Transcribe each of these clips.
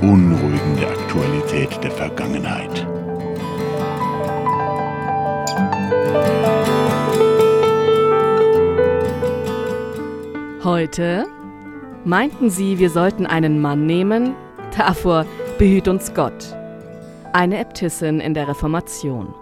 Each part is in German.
Beunruhigende Aktualität der Vergangenheit. Heute meinten sie, wir sollten einen Mann nehmen, davor behüt uns Gott. Eine Äbtissin in der Reformation.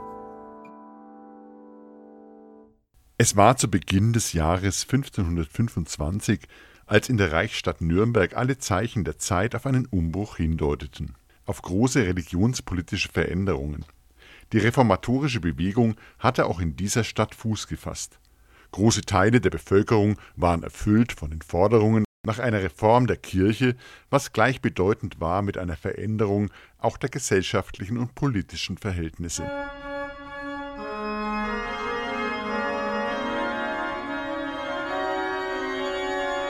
Es war zu Beginn des Jahres 1525, als in der Reichsstadt Nürnberg alle Zeichen der Zeit auf einen Umbruch hindeuteten, auf große religionspolitische Veränderungen. Die reformatorische Bewegung hatte auch in dieser Stadt Fuß gefasst. Große Teile der Bevölkerung waren erfüllt von den Forderungen nach einer Reform der Kirche, was gleichbedeutend war mit einer Veränderung auch der gesellschaftlichen und politischen Verhältnisse.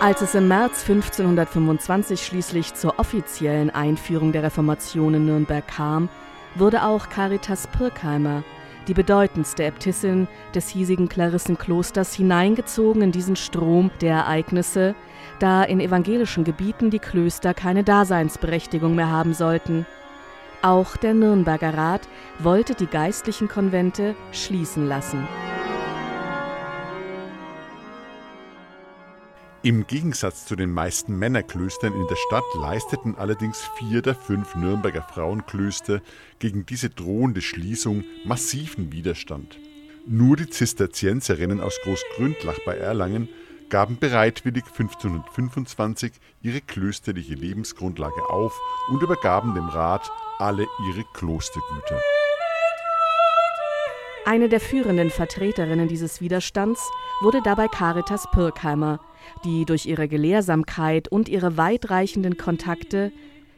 Als es im März 1525 schließlich zur offiziellen Einführung der Reformation in Nürnberg kam, wurde auch Caritas Pirkheimer, die bedeutendste Äbtissin des hiesigen Klarissenklosters, hineingezogen in diesen Strom der Ereignisse, da in evangelischen Gebieten die Klöster keine Daseinsberechtigung mehr haben sollten. Auch der Nürnberger Rat wollte die geistlichen Konvente schließen lassen. Im Gegensatz zu den meisten Männerklöstern in der Stadt leisteten allerdings vier der fünf Nürnberger Frauenklöster gegen diese drohende Schließung massiven Widerstand. Nur die Zisterzienserinnen aus Großgründlach bei Erlangen gaben bereitwillig 1525 ihre klösterliche Lebensgrundlage auf und übergaben dem Rat alle ihre Klostergüter. Eine der führenden Vertreterinnen dieses Widerstands wurde dabei Caritas Pirkheimer, die durch ihre Gelehrsamkeit und ihre weitreichenden Kontakte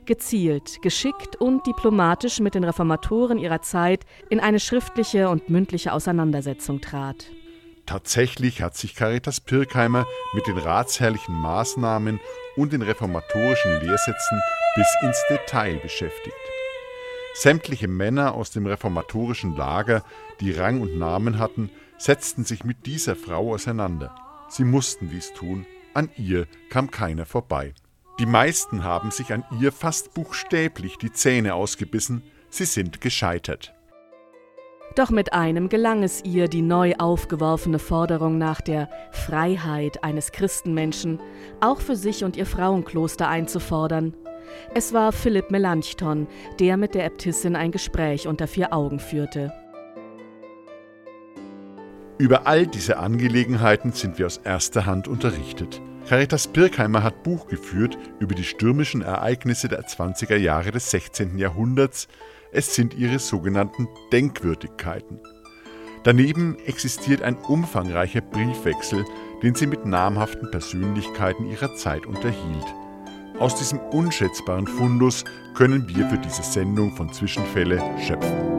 gezielt, geschickt und diplomatisch mit den Reformatoren ihrer Zeit in eine schriftliche und mündliche Auseinandersetzung trat. Tatsächlich hat sich Caritas Pirkheimer mit den ratsherrlichen Maßnahmen und den reformatorischen Lehrsätzen bis ins Detail beschäftigt. Sämtliche Männer aus dem reformatorischen Lager, die Rang und Namen hatten, setzten sich mit dieser Frau auseinander. Sie mussten dies tun, an ihr kam keiner vorbei. Die meisten haben sich an ihr fast buchstäblich die Zähne ausgebissen, sie sind gescheitert. Doch mit einem gelang es ihr, die neu aufgeworfene Forderung nach der Freiheit eines Christenmenschen auch für sich und ihr Frauenkloster einzufordern. Es war Philipp Melanchthon, der mit der Äbtissin ein Gespräch unter vier Augen führte. Über all diese Angelegenheiten sind wir aus erster Hand unterrichtet. Caritas Birkheimer hat Buch geführt über die stürmischen Ereignisse der 20er Jahre des 16. Jahrhunderts. Es sind ihre sogenannten Denkwürdigkeiten. Daneben existiert ein umfangreicher Briefwechsel, den sie mit namhaften Persönlichkeiten ihrer Zeit unterhielt. Aus diesem unschätzbaren Fundus können wir für diese Sendung von Zwischenfälle schöpfen.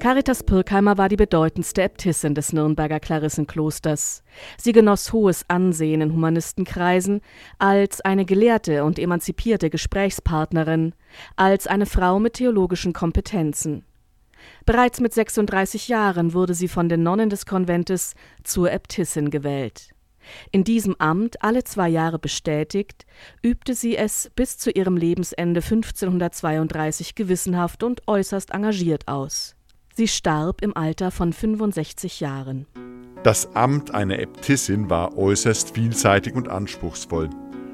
Caritas Pirkheimer war die bedeutendste Äbtissin des Nürnberger Klarissenklosters. Sie genoss hohes Ansehen in Humanistenkreisen als eine gelehrte und emanzipierte Gesprächspartnerin, als eine Frau mit theologischen Kompetenzen. Bereits mit 36 Jahren wurde sie von den Nonnen des Konventes zur Äbtissin gewählt. In diesem Amt, alle zwei Jahre bestätigt, übte sie es bis zu ihrem Lebensende 1532 gewissenhaft und äußerst engagiert aus. Sie starb im Alter von 65 Jahren. Das Amt einer Äbtissin war äußerst vielseitig und anspruchsvoll.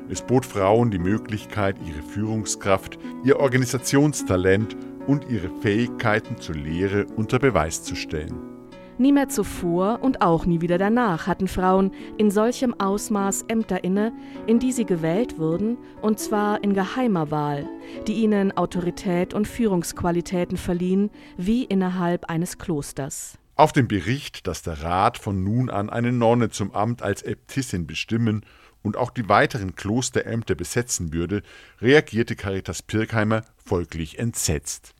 Es bot Frauen die Möglichkeit, ihre Führungskraft, ihr Organisationstalent und ihre Fähigkeiten zur Lehre unter Beweis zu stellen. Nie mehr zuvor und auch nie wieder danach hatten Frauen in solchem Ausmaß Ämter inne, in die sie gewählt wurden, und zwar in geheimer Wahl, die ihnen Autorität und Führungsqualitäten verliehen, wie innerhalb eines Klosters. Auf den Bericht, dass der Rat von nun an eine Nonne zum Amt als Äbtissin bestimmen und auch die weiteren Klosterämter besetzen würde, reagierte Caritas Pirkheimer folglich entsetzt.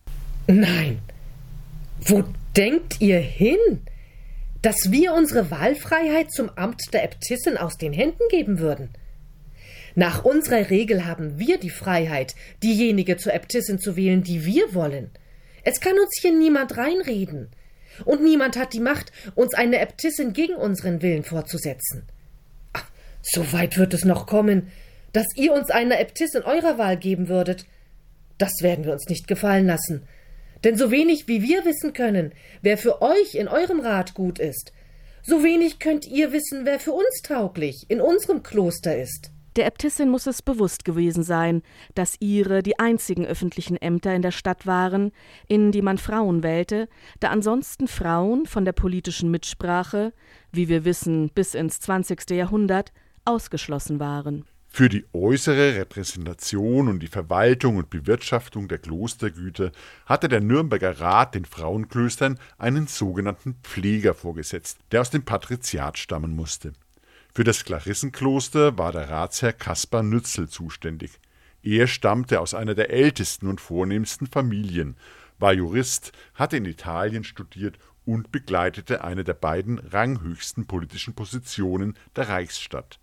Nein. Wo denkt ihr hin? Dass wir unsere Wahlfreiheit zum Amt der Äbtissin aus den Händen geben würden? Nach unserer Regel haben wir die Freiheit, diejenige zur Äbtissin zu wählen, die wir wollen. Es kann uns hier niemand reinreden. Und niemand hat die Macht, uns eine Äbtissin gegen unseren Willen vorzusetzen. So weit wird es noch kommen, dass ihr uns eine Äbtissin eurer Wahl geben würdet. Das werden wir uns nicht gefallen lassen. Denn so wenig wie wir wissen können, wer für euch in eurem Rat gut ist, so wenig könnt ihr wissen, wer für uns tauglich in unserem Kloster ist. Der Äbtissin muss es bewusst gewesen sein, dass ihre die einzigen öffentlichen Ämter in der Stadt waren, in die man Frauen wählte, da ansonsten Frauen von der politischen Mitsprache, wie wir wissen, bis ins 20. Jahrhundert ausgeschlossen waren. Für die äußere Repräsentation und die Verwaltung und Bewirtschaftung der Klostergüter hatte der Nürnberger Rat den Frauenklöstern einen sogenannten Pfleger vorgesetzt, der aus dem Patriziat stammen musste. Für das Klarissenkloster war der Ratsherr Kaspar Nützel zuständig. Er stammte aus einer der ältesten und vornehmsten Familien, war Jurist, hatte in Italien studiert und begleitete eine der beiden ranghöchsten politischen Positionen der Reichsstadt.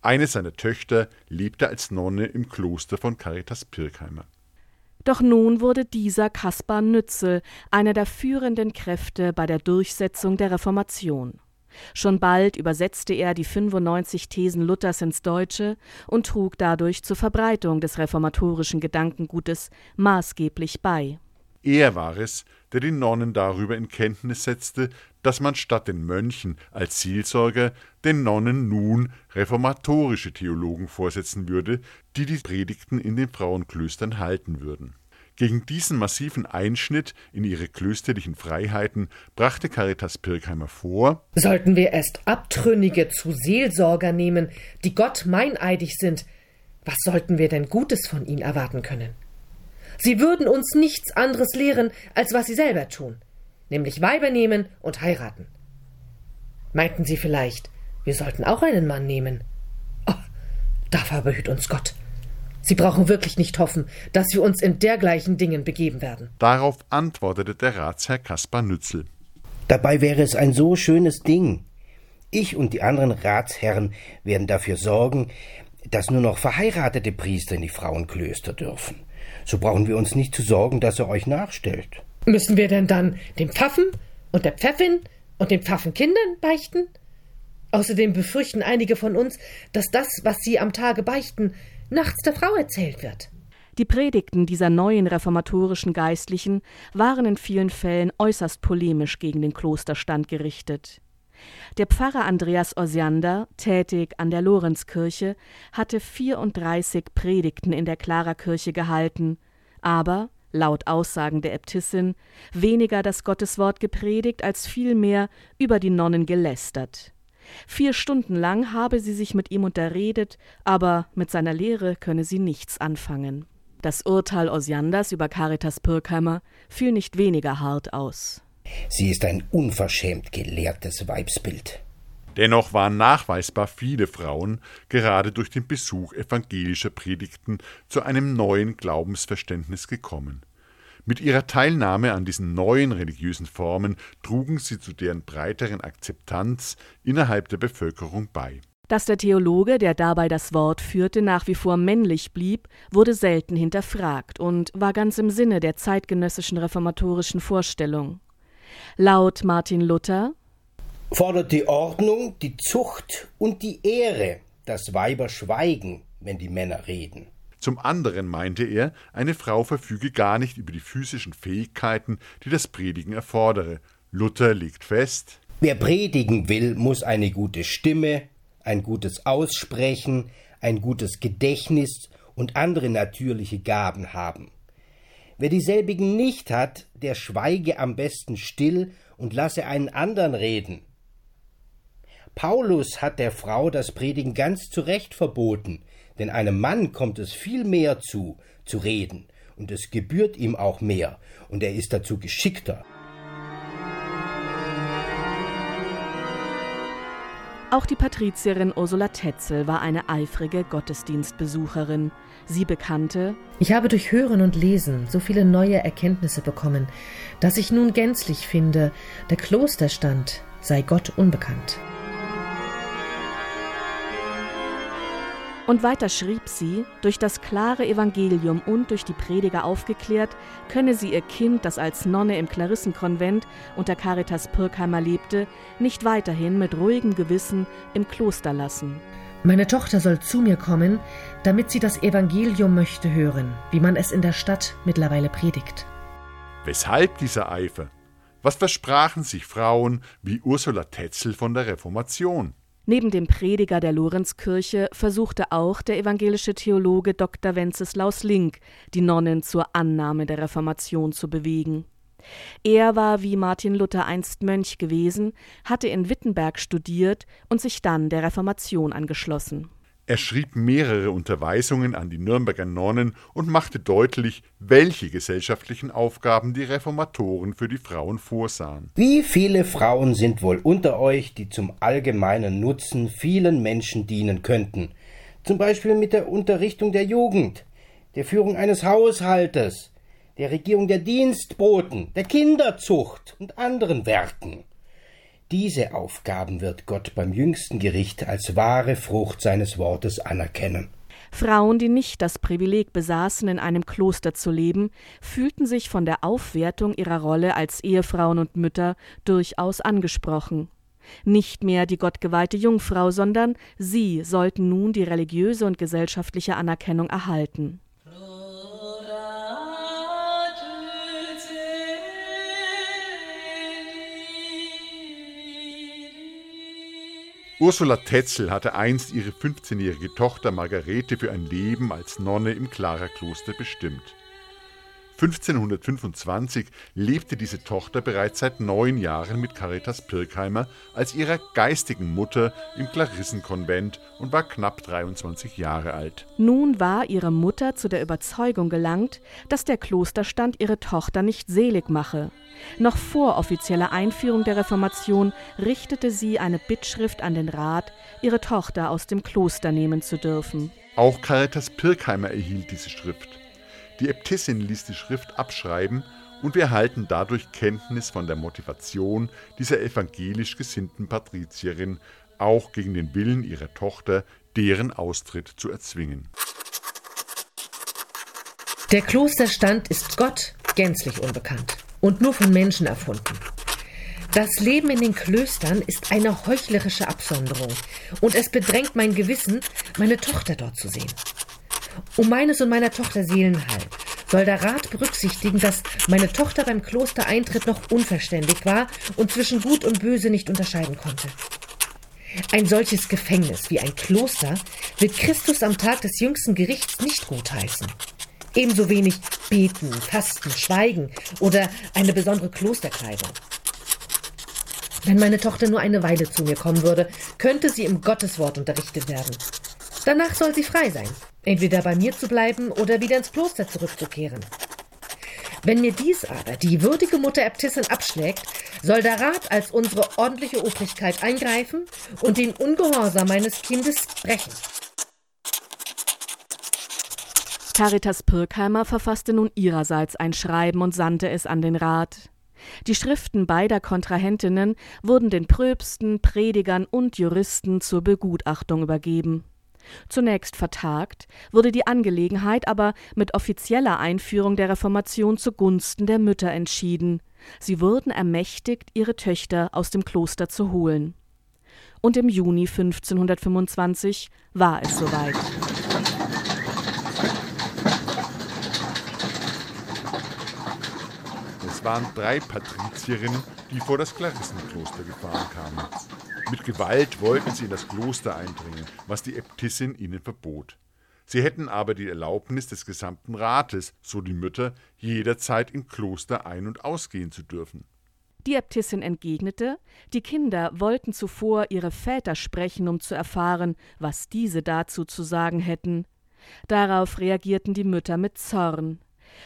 Eine seiner Töchter lebte als Nonne im Kloster von Caritas Pirkheimer. Doch nun wurde dieser Kaspar Nützel einer der führenden Kräfte bei der Durchsetzung der Reformation. Schon bald übersetzte er die 95 Thesen Luthers ins Deutsche und trug dadurch zur Verbreitung des reformatorischen Gedankengutes maßgeblich bei. Er war es, der die Nonnen darüber in Kenntnis setzte, dass man statt den Mönchen als Seelsorger den Nonnen nun reformatorische Theologen vorsetzen würde, die die Predigten in den Frauenklöstern halten würden. Gegen diesen massiven Einschnitt in ihre klösterlichen Freiheiten brachte Caritas Pirkheimer vor, sollten wir erst Abtrünnige zu Seelsorger nehmen, die Gott meineidig sind, was sollten wir denn Gutes von ihnen erwarten können? Sie würden uns nichts anderes lehren, als was sie selber tun, nämlich Weiber nehmen und heiraten. Meinten Sie vielleicht, wir sollten auch einen Mann nehmen? Oh, dafür behüt uns Gott. Sie brauchen wirklich nicht hoffen, dass wir uns in dergleichen Dingen begeben werden. Darauf antwortete der Ratsherr Kaspar Nützel. Dabei wäre es ein so schönes Ding. Ich und die anderen Ratsherren werden dafür sorgen, dass nur noch verheiratete Priester in die Frauenklöster dürfen. So brauchen wir uns nicht zu sorgen, dass er euch nachstellt. Müssen wir denn dann dem Pfaffen und der Pfäffin und den Pfaffenkindern beichten? Außerdem befürchten einige von uns, dass das, was sie am Tage beichten, nachts der Frau erzählt wird. Die Predigten dieser neuen reformatorischen Geistlichen waren in vielen Fällen äußerst polemisch gegen den Klosterstand gerichtet. Der Pfarrer Andreas Osiander, tätig an der Lorenzkirche, hatte 34 Predigten in der Klarerkirche gehalten, aber, laut Aussagen der Äbtissin, weniger das Gotteswort gepredigt als vielmehr über die Nonnen gelästert. Vier Stunden lang habe sie sich mit ihm unterredet, aber mit seiner Lehre könne sie nichts anfangen. Das Urteil Osianders über Caritas Pirkheimer fiel nicht weniger hart aus. Sie ist ein unverschämt gelehrtes Weibsbild. Dennoch waren nachweisbar viele Frauen, gerade durch den Besuch evangelischer Predigten, zu einem neuen Glaubensverständnis gekommen. Mit ihrer Teilnahme an diesen neuen religiösen Formen trugen sie zu deren breiteren Akzeptanz innerhalb der Bevölkerung bei. Dass der Theologe, der dabei das Wort führte, nach wie vor männlich blieb, wurde selten hinterfragt und war ganz im Sinne der zeitgenössischen reformatorischen Vorstellung. Laut Martin Luther fordert die Ordnung, die Zucht und die Ehre, dass Weiber schweigen, wenn die Männer reden. Zum anderen meinte er, eine Frau verfüge gar nicht über die physischen Fähigkeiten, die das Predigen erfordere. Luther legt fest Wer predigen will, muss eine gute Stimme, ein gutes Aussprechen, ein gutes Gedächtnis und andere natürliche Gaben haben. Wer dieselbigen nicht hat, der schweige am besten still und lasse einen anderen reden. Paulus hat der Frau das Predigen ganz zu Recht verboten, denn einem Mann kommt es viel mehr zu, zu reden, und es gebührt ihm auch mehr, und er ist dazu geschickter. Auch die Patrizierin Ursula Tetzel war eine eifrige Gottesdienstbesucherin. Sie bekannte Ich habe durch Hören und Lesen so viele neue Erkenntnisse bekommen, dass ich nun gänzlich finde, der Klosterstand sei Gott unbekannt. Und weiter schrieb sie, durch das klare Evangelium und durch die Prediger aufgeklärt, könne sie ihr Kind, das als Nonne im Klarissenkonvent unter Caritas Pirkheimer lebte, nicht weiterhin mit ruhigem Gewissen im Kloster lassen. Meine Tochter soll zu mir kommen, damit sie das Evangelium möchte hören, wie man es in der Stadt mittlerweile predigt. Weshalb dieser Eifer? Was versprachen sich Frauen wie Ursula Tetzel von der Reformation? Neben dem Prediger der Lorenzkirche versuchte auch der evangelische Theologe Dr. Wenceslaus Link, die Nonnen zur Annahme der Reformation zu bewegen. Er war wie Martin Luther einst Mönch gewesen, hatte in Wittenberg studiert und sich dann der Reformation angeschlossen. Er schrieb mehrere Unterweisungen an die Nürnberger Nonnen und machte deutlich, welche gesellschaftlichen Aufgaben die Reformatoren für die Frauen vorsahen. Wie viele Frauen sind wohl unter euch, die zum allgemeinen Nutzen vielen Menschen dienen könnten? Zum Beispiel mit der Unterrichtung der Jugend, der Führung eines Haushaltes, der Regierung der Dienstboten, der Kinderzucht und anderen Werken. Diese Aufgaben wird Gott beim jüngsten Gericht als wahre Frucht seines Wortes anerkennen. Frauen, die nicht das Privileg besaßen, in einem Kloster zu leben, fühlten sich von der Aufwertung ihrer Rolle als Ehefrauen und Mütter durchaus angesprochen. Nicht mehr die gottgeweihte Jungfrau, sondern sie sollten nun die religiöse und gesellschaftliche Anerkennung erhalten. Ursula Tetzel hatte einst ihre 15-jährige Tochter Margarete für ein Leben als Nonne im Klarerkloster bestimmt. 1525 lebte diese Tochter bereits seit neun Jahren mit Caritas Pirkheimer als ihrer geistigen Mutter im Klarissenkonvent und war knapp 23 Jahre alt. Nun war ihre Mutter zu der Überzeugung gelangt, dass der Klosterstand ihre Tochter nicht selig mache. Noch vor offizieller Einführung der Reformation richtete sie eine Bittschrift an den Rat, ihre Tochter aus dem Kloster nehmen zu dürfen. Auch Caritas Pirkheimer erhielt diese Schrift. Die Äbtissin ließ die Schrift abschreiben und wir erhalten dadurch Kenntnis von der Motivation dieser evangelisch gesinnten Patrizierin, auch gegen den Willen ihrer Tochter deren Austritt zu erzwingen. Der Klosterstand ist Gott gänzlich unbekannt und nur von Menschen erfunden. Das Leben in den Klöstern ist eine heuchlerische Absonderung und es bedrängt mein Gewissen, meine Tochter dort zu sehen. Um meines und meiner Tochter Seelenheil soll der Rat berücksichtigen, dass meine Tochter beim Klostereintritt noch unverständig war und zwischen Gut und Böse nicht unterscheiden konnte. Ein solches Gefängnis wie ein Kloster wird Christus am Tag des jüngsten Gerichts nicht gutheißen. Ebenso wenig beten, fasten, schweigen oder eine besondere Klosterkleidung. Wenn meine Tochter nur eine Weile zu mir kommen würde, könnte sie im Gotteswort unterrichtet werden. Danach soll sie frei sein, entweder bei mir zu bleiben oder wieder ins Kloster zurückzukehren. Wenn mir dies aber die würdige Mutter Äbtissin abschlägt, soll der Rat als unsere ordentliche Obrigkeit eingreifen und den Ungehorsam meines Kindes brechen. Caritas Pirkheimer verfasste nun ihrerseits ein Schreiben und sandte es an den Rat. Die Schriften beider Kontrahentinnen wurden den Pröpsten, Predigern und Juristen zur Begutachtung übergeben. Zunächst vertagt, wurde die Angelegenheit aber mit offizieller Einführung der Reformation zugunsten der Mütter entschieden. Sie wurden ermächtigt, ihre Töchter aus dem Kloster zu holen. Und im Juni 1525 war es soweit. Es waren drei Patrizierinnen, die vor das Klarissenkloster gefahren kamen. Mit Gewalt wollten sie in das Kloster eindringen, was die Äbtissin ihnen verbot. Sie hätten aber die Erlaubnis des gesamten Rates, so die Mütter, jederzeit im Kloster ein- und ausgehen zu dürfen. Die Äbtissin entgegnete, die Kinder wollten zuvor ihre Väter sprechen, um zu erfahren, was diese dazu zu sagen hätten. Darauf reagierten die Mütter mit Zorn.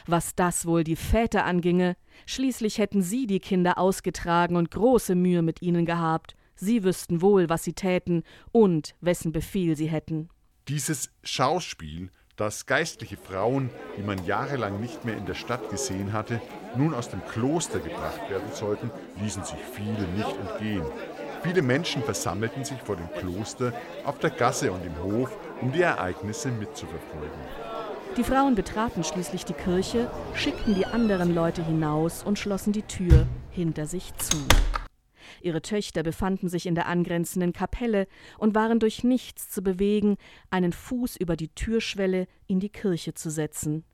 Was das wohl die Väter anginge, schließlich hätten sie die Kinder ausgetragen und große Mühe mit ihnen gehabt, sie wüssten wohl, was sie täten und wessen Befehl sie hätten. Dieses Schauspiel, dass geistliche Frauen, die man jahrelang nicht mehr in der Stadt gesehen hatte, nun aus dem Kloster gebracht werden sollten, ließen sich viele nicht entgehen. Viele Menschen versammelten sich vor dem Kloster auf der Gasse und im Hof, um die Ereignisse mitzuverfolgen. Die Frauen betraten schließlich die Kirche, schickten die anderen Leute hinaus und schlossen die Tür hinter sich zu. Ihre Töchter befanden sich in der angrenzenden Kapelle und waren durch nichts zu bewegen, einen Fuß über die Türschwelle in die Kirche zu setzen.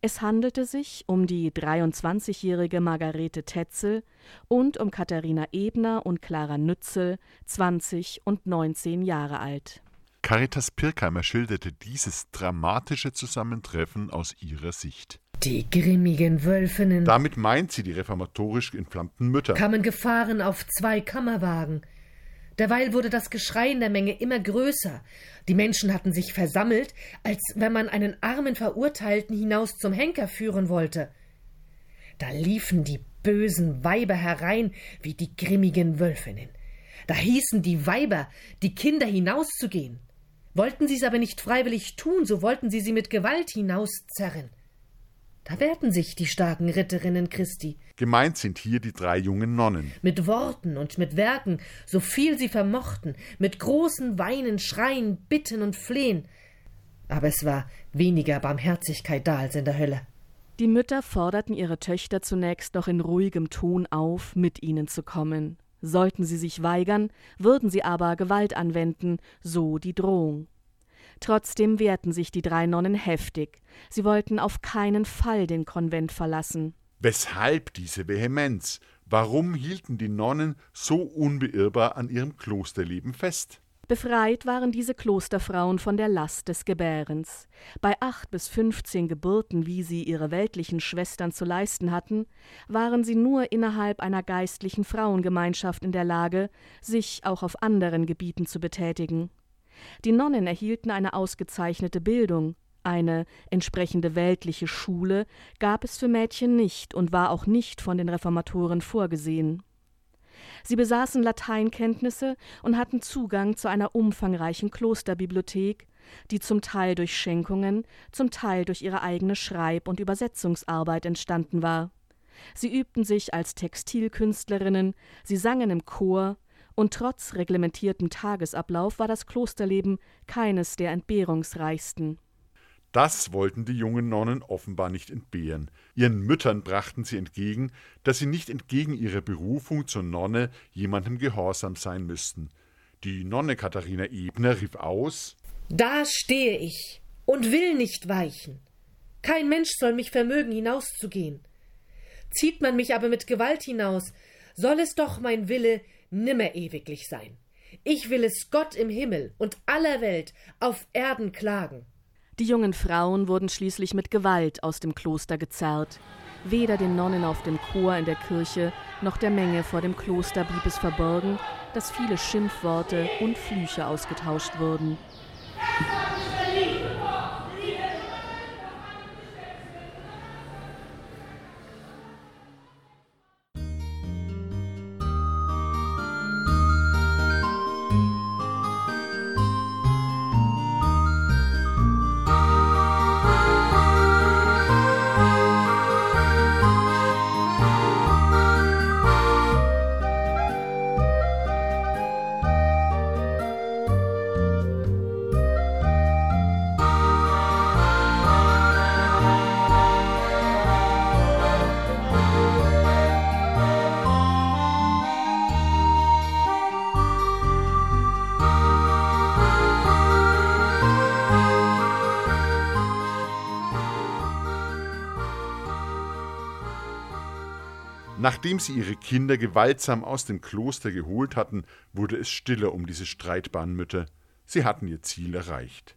Es handelte sich um die 23-jährige Margarete Tetzel und um Katharina Ebner und Clara Nützel, 20 und 19 Jahre alt. Caritas Pirkheimer schilderte dieses dramatische Zusammentreffen aus ihrer Sicht. Die grimmigen Wölfinnen. Damit meint sie die reformatorisch entflammten Mütter. Kamen gefahren auf zwei Kammerwagen. Derweil wurde das Geschrei in der Menge immer größer. Die Menschen hatten sich versammelt, als wenn man einen armen Verurteilten hinaus zum Henker führen wollte. Da liefen die bösen Weiber herein wie die grimmigen Wölfinnen. Da hießen die Weiber, die Kinder hinauszugehen. Wollten sie es aber nicht freiwillig tun, so wollten sie sie mit Gewalt hinauszerren. Da wehrten sich die starken Ritterinnen Christi. Gemeint sind hier die drei jungen Nonnen. Mit Worten und mit Werken, so viel sie vermochten, mit großen Weinen, Schreien, Bitten und Flehen. Aber es war weniger Barmherzigkeit da als in der Hölle. Die Mütter forderten ihre Töchter zunächst noch in ruhigem Ton auf, mit ihnen zu kommen. Sollten sie sich weigern, würden sie aber Gewalt anwenden, so die Drohung. Trotzdem wehrten sich die drei Nonnen heftig. Sie wollten auf keinen Fall den Konvent verlassen. Weshalb diese Vehemenz? Warum hielten die Nonnen so unbeirrbar an ihrem Klosterleben fest? Befreit waren diese Klosterfrauen von der Last des Gebärens. Bei acht bis fünfzehn Geburten, wie sie ihre weltlichen Schwestern zu leisten hatten, waren sie nur innerhalb einer geistlichen Frauengemeinschaft in der Lage, sich auch auf anderen Gebieten zu betätigen. Die Nonnen erhielten eine ausgezeichnete Bildung, eine entsprechende weltliche Schule gab es für Mädchen nicht und war auch nicht von den Reformatoren vorgesehen. Sie besaßen Lateinkenntnisse und hatten Zugang zu einer umfangreichen Klosterbibliothek, die zum Teil durch Schenkungen, zum Teil durch ihre eigene Schreib- und Übersetzungsarbeit entstanden war. Sie übten sich als Textilkünstlerinnen, sie sangen im Chor, und trotz reglementiertem Tagesablauf war das Klosterleben keines der entbehrungsreichsten. Das wollten die jungen Nonnen offenbar nicht entbehren. Ihren Müttern brachten sie entgegen, dass sie nicht entgegen ihrer Berufung zur Nonne jemandem gehorsam sein müssten. Die Nonne Katharina Ebner rief aus Da stehe ich und will nicht weichen. Kein Mensch soll mich vermögen, hinauszugehen. Zieht man mich aber mit Gewalt hinaus, soll es doch mein Wille nimmer ewiglich sein. Ich will es Gott im Himmel und aller Welt auf Erden klagen. Die jungen Frauen wurden schließlich mit Gewalt aus dem Kloster gezerrt. Weder den Nonnen auf dem Chor in der Kirche noch der Menge vor dem Kloster blieb es verborgen, dass viele Schimpfworte und Flüche ausgetauscht wurden. Nachdem sie ihre Kinder gewaltsam aus dem Kloster geholt hatten, wurde es stiller um diese streitbaren Mütter. Sie hatten ihr Ziel erreicht.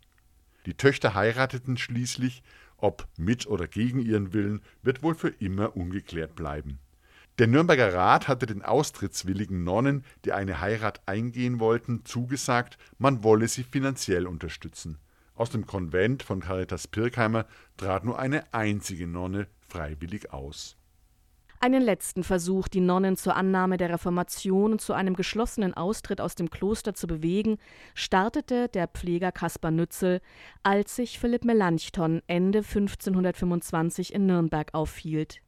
Die Töchter heirateten schließlich, ob mit oder gegen ihren Willen, wird wohl für immer ungeklärt bleiben. Der Nürnberger Rat hatte den austrittswilligen Nonnen, die eine Heirat eingehen wollten, zugesagt, man wolle sie finanziell unterstützen. Aus dem Konvent von Caritas Pirkheimer trat nur eine einzige Nonne freiwillig aus. Einen letzten Versuch, die Nonnen zur Annahme der Reformation und zu einem geschlossenen Austritt aus dem Kloster zu bewegen, startete der Pfleger Caspar Nützel, als sich Philipp Melanchthon Ende 1525 in Nürnberg aufhielt.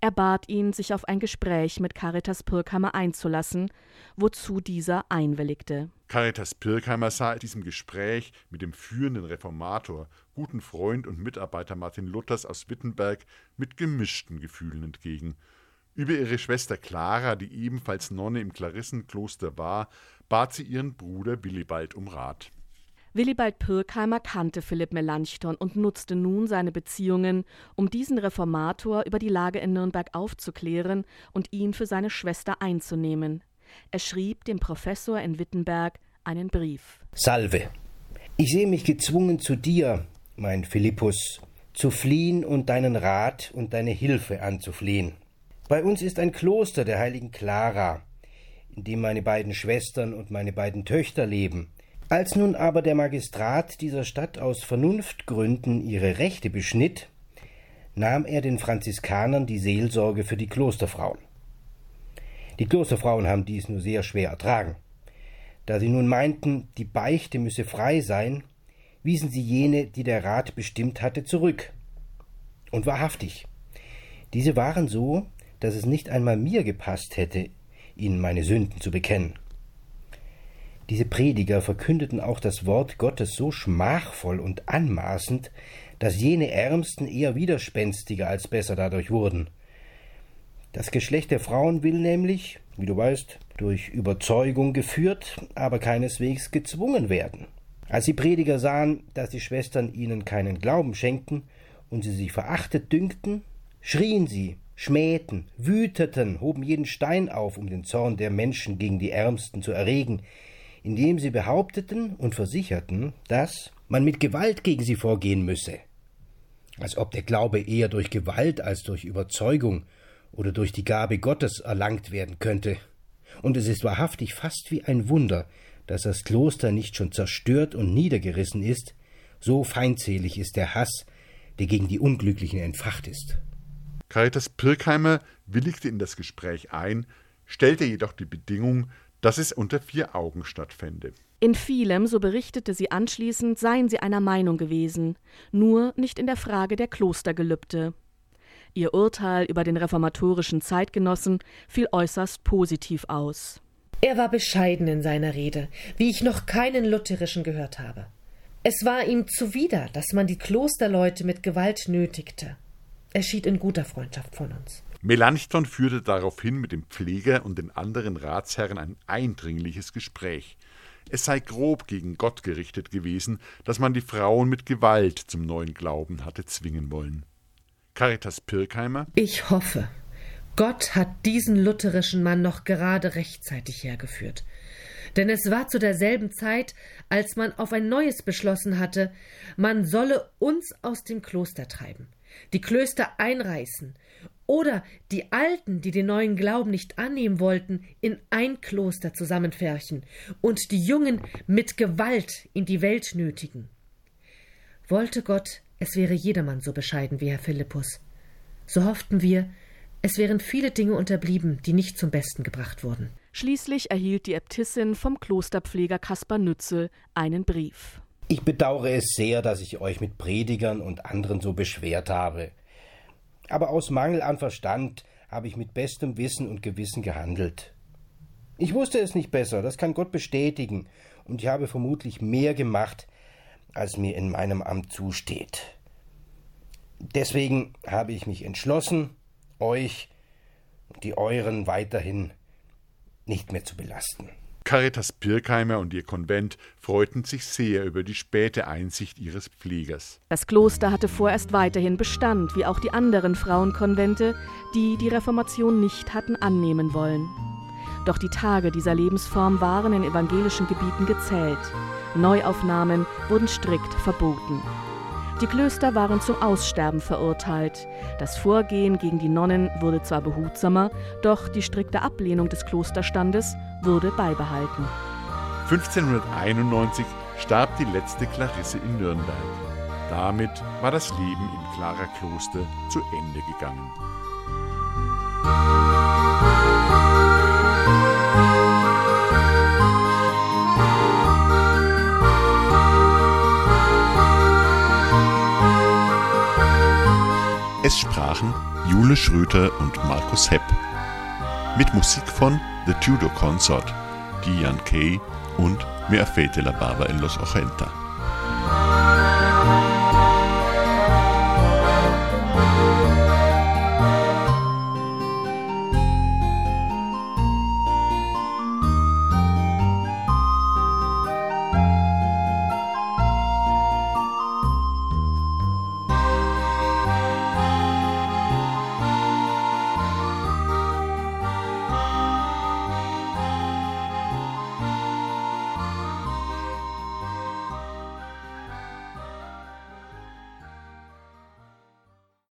Er bat ihn, sich auf ein Gespräch mit Caritas Pirkheimer einzulassen, wozu dieser einwilligte. Caritas Pirkheimer sah diesem Gespräch mit dem führenden Reformator, guten Freund und Mitarbeiter Martin Luthers aus Wittenberg mit gemischten Gefühlen entgegen. Über ihre Schwester Clara, die ebenfalls Nonne im Klarissenkloster war, bat sie ihren Bruder Willibald um Rat. Willibald Pirkheimer kannte Philipp Melanchthon und nutzte nun seine Beziehungen, um diesen Reformator über die Lage in Nürnberg aufzuklären und ihn für seine Schwester einzunehmen. Er schrieb dem Professor in Wittenberg einen Brief. Salve. Ich sehe mich gezwungen zu dir, mein Philippus, zu fliehen und deinen Rat und deine Hilfe anzuflehen. Bei uns ist ein Kloster der heiligen Clara, in dem meine beiden Schwestern und meine beiden Töchter leben, als nun aber der Magistrat dieser Stadt aus Vernunftgründen ihre Rechte beschnitt, nahm er den Franziskanern die Seelsorge für die Klosterfrauen. Die Klosterfrauen haben dies nur sehr schwer ertragen. Da sie nun meinten, die Beichte müsse frei sein, wiesen sie jene, die der Rat bestimmt hatte, zurück. Und wahrhaftig, diese waren so, dass es nicht einmal mir gepasst hätte, ihnen meine Sünden zu bekennen. Diese Prediger verkündeten auch das Wort Gottes so schmachvoll und anmaßend, dass jene Ärmsten eher widerspenstiger als besser dadurch wurden. Das Geschlecht der Frauen will nämlich, wie du weißt, durch Überzeugung geführt, aber keineswegs gezwungen werden. Als die Prediger sahen, dass die Schwestern ihnen keinen Glauben schenkten und sie sich verachtet dünkten, schrien sie, schmähten, wüteten, hoben jeden Stein auf, um den Zorn der Menschen gegen die Ärmsten zu erregen, indem sie behaupteten und versicherten, dass man mit Gewalt gegen sie vorgehen müsse, als ob der Glaube eher durch Gewalt als durch Überzeugung oder durch die Gabe Gottes erlangt werden könnte. Und es ist wahrhaftig fast wie ein Wunder, dass das Kloster nicht schon zerstört und niedergerissen ist, so feindselig ist der Hass, der gegen die Unglücklichen entfacht ist. Caritas Pirkheimer willigte in das Gespräch ein, stellte jedoch die Bedingung, dass es unter vier Augen stattfände. In vielem, so berichtete sie anschließend, seien sie einer Meinung gewesen, nur nicht in der Frage der Klostergelübde. Ihr Urteil über den reformatorischen Zeitgenossen fiel äußerst positiv aus. Er war bescheiden in seiner Rede, wie ich noch keinen lutherischen gehört habe. Es war ihm zuwider, dass man die Klosterleute mit Gewalt nötigte. Er schied in guter Freundschaft von uns. Melanchthon führte daraufhin mit dem Pfleger und den anderen Ratsherren ein eindringliches Gespräch. Es sei grob gegen Gott gerichtet gewesen, dass man die Frauen mit Gewalt zum neuen Glauben hatte zwingen wollen. Caritas Pirkheimer Ich hoffe, Gott hat diesen lutherischen Mann noch gerade rechtzeitig hergeführt. Denn es war zu derselben Zeit, als man auf ein neues beschlossen hatte, man solle uns aus dem Kloster treiben, die Klöster einreißen oder die Alten, die den neuen Glauben nicht annehmen wollten, in ein Kloster zusammenfärchen und die Jungen mit Gewalt in die Welt nötigen. Wollte Gott, es wäre jedermann so bescheiden wie Herr Philippus. So hofften wir, es wären viele Dinge unterblieben, die nicht zum Besten gebracht wurden. Schließlich erhielt die Äbtissin vom Klosterpfleger Kaspar Nützel einen Brief. Ich bedauere es sehr, dass ich euch mit Predigern und anderen so beschwert habe aber aus Mangel an Verstand habe ich mit bestem Wissen und Gewissen gehandelt. Ich wusste es nicht besser, das kann Gott bestätigen, und ich habe vermutlich mehr gemacht, als mir in meinem Amt zusteht. Deswegen habe ich mich entschlossen, euch und die euren weiterhin nicht mehr zu belasten. Caritas Pirkheimer und ihr Konvent freuten sich sehr über die späte Einsicht ihres Pflegers. Das Kloster hatte vorerst weiterhin Bestand, wie auch die anderen Frauenkonvente, die die Reformation nicht hatten annehmen wollen. Doch die Tage dieser Lebensform waren in evangelischen Gebieten gezählt. Neuaufnahmen wurden strikt verboten. Die Klöster waren zum Aussterben verurteilt. Das Vorgehen gegen die Nonnen wurde zwar behutsamer, doch die strikte Ablehnung des Klosterstandes wurde beibehalten. 1591 starb die letzte Clarisse in Nürnberg. Damit war das Leben im Clara Kloster zu Ende gegangen. Es sprachen Jule Schröter und Markus Hepp. Mit Musik von The Tudor Consort, Diane Kay und Me Afeite la Baba en los Ochenta.